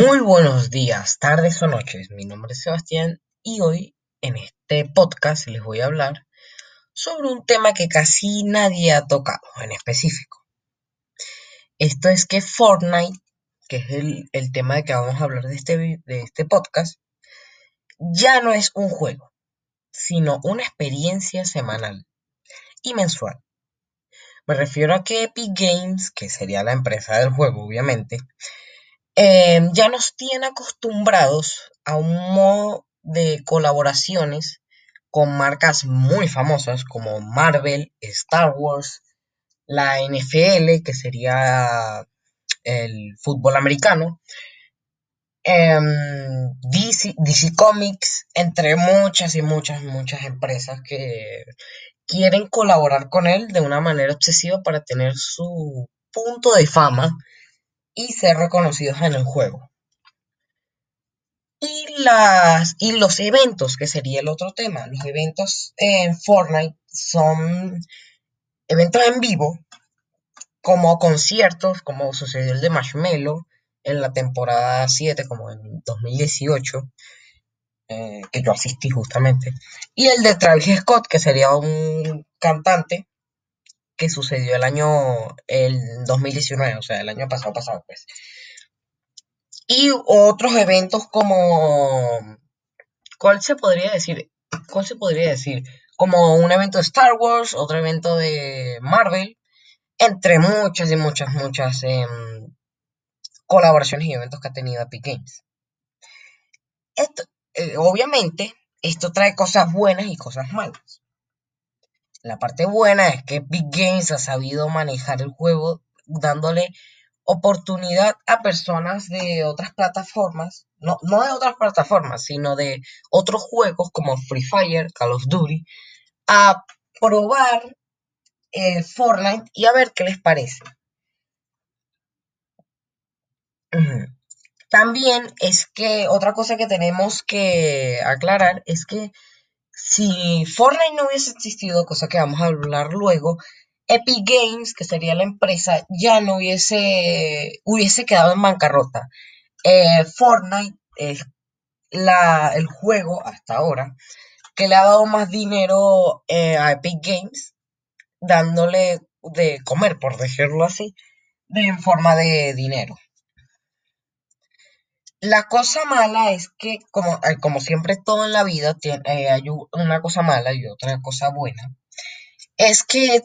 Muy buenos días, tardes o noches. Mi nombre es Sebastián y hoy en este podcast les voy a hablar sobre un tema que casi nadie ha tocado en específico. Esto es que Fortnite, que es el, tema de que vamos a hablar de este, de este podcast, ya no es un juego, sino una experiencia semanal y mensual. Me refiero a que Epic Games, que sería la empresa del juego obviamente, Em, ya nos tiene acostumbrados a un modo de colaboraciones con marcas muy famosas como Marvel, Star Wars, la NFL, que sería el fútbol americano, em, DC, DC Comics, entre muchas y muchas, muchas empresas que quieren colaborar con él de una manera obsesiva para tener su punto de fama y ser reconocidos en el juego. Y, las, y los eventos, que sería el otro tema. Los eventos en Fortnite son eventos en vivo, como conciertos, como sucedió el de Marshmello en la temporada 7, como en 2018, eh, que yo asistí justamente. Y el de Travis Scott, que sería un cantante que sucedió el año, el 2019, o sea, el año pasado, pasado, pues. Y otros eventos como, ¿cuál se podría decir? ¿Cuál se podría decir? Como un evento de Star Wars, otro evento de Marvel, entre muchas y muchas, muchas em, colaboraciones y eventos que ha tenido Epic Games. Esto, eh, obviamente, esto trae cosas buenas y cosas malas. La parte buena es que Big Games ha sabido manejar el juego dándole oportunidad a personas de otras plataformas, no, no de otras plataformas, sino de otros juegos como Free Fire, Call of Duty, a probar eh, Fortnite y a ver qué les parece. También es que otra cosa que tenemos que aclarar es que si Fortnite no hubiese existido, cosa que vamos a hablar luego, Epic Games, que sería la empresa, ya no hubiese, hubiese quedado en bancarrota. Eh, Fortnite es la, el juego hasta ahora que le ha dado más dinero eh, a Epic Games, dándole de comer, por decirlo así, de, en forma de dinero. La cosa mala es que, como, eh, siempre todo en la vida, tiene, eh, hay una cosa mala y otra cosa buena. Es que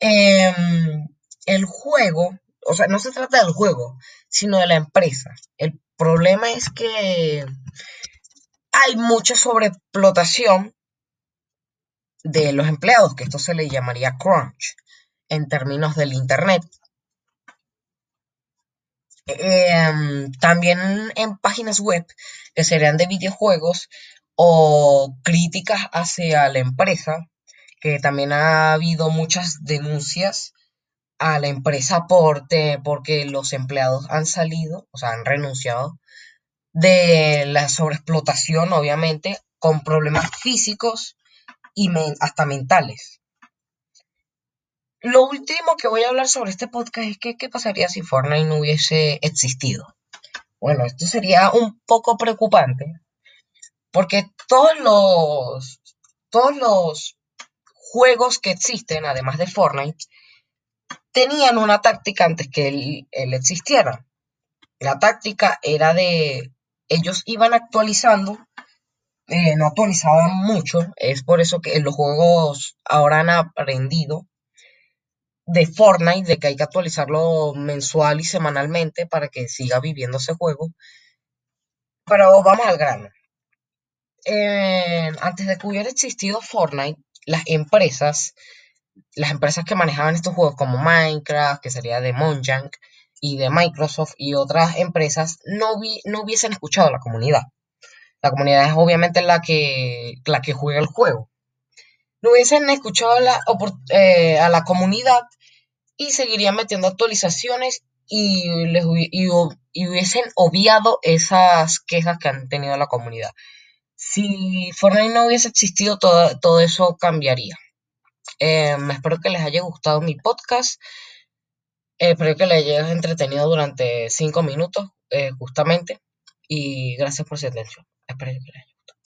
em, el juego, o sea, no se trata del juego, sino de la empresa. El problema es que hay mucha sobreexplotación de los empleados, que esto se le llamaría crunch en términos del Internet. Em, también en páginas web que serían de videojuegos o críticas hacia la empresa, que también ha habido muchas denuncias a la empresa por porque los empleados han salido, o sea, han renunciado de la sobreexplotación, obviamente, con problemas físicos y hasta mentales. Lo último que voy a hablar sobre este podcast es que qué pasaría si Fortnite no hubiese existido. Bueno, esto sería un poco preocupante porque todos los todos los juegos que existen, además de Fortnite, tenían una táctica antes que él, existiera. La táctica era de ellos iban actualizando, eh, no actualizaban mucho, es por eso que los juegos ahora han aprendido de Fortnite, de que hay que actualizarlo mensual y semanalmente para que siga viviendo ese juego. Pero vamos al grano. antes de que hubiera existido Fortnite, las empresas, las empresas que manejaban estos juegos como Minecraft, que sería de Mojang, y de Microsoft y otras empresas, no, no hubiesen escuchado a la comunidad. La comunidad es obviamente la que, la que juega el juego. No hubiesen escuchado eh, a la comunidad y seguirían metiendo actualizaciones y, les, hubiesen obviado esas quejas que han tenido la comunidad. Si Fortnite no hubiese existido, todo, todo eso cambiaría. Em, espero que les haya gustado mi podcast. espero que les haya entretenido durante 5 minutos. eh, justamente. Y gracias por su atención. Espero que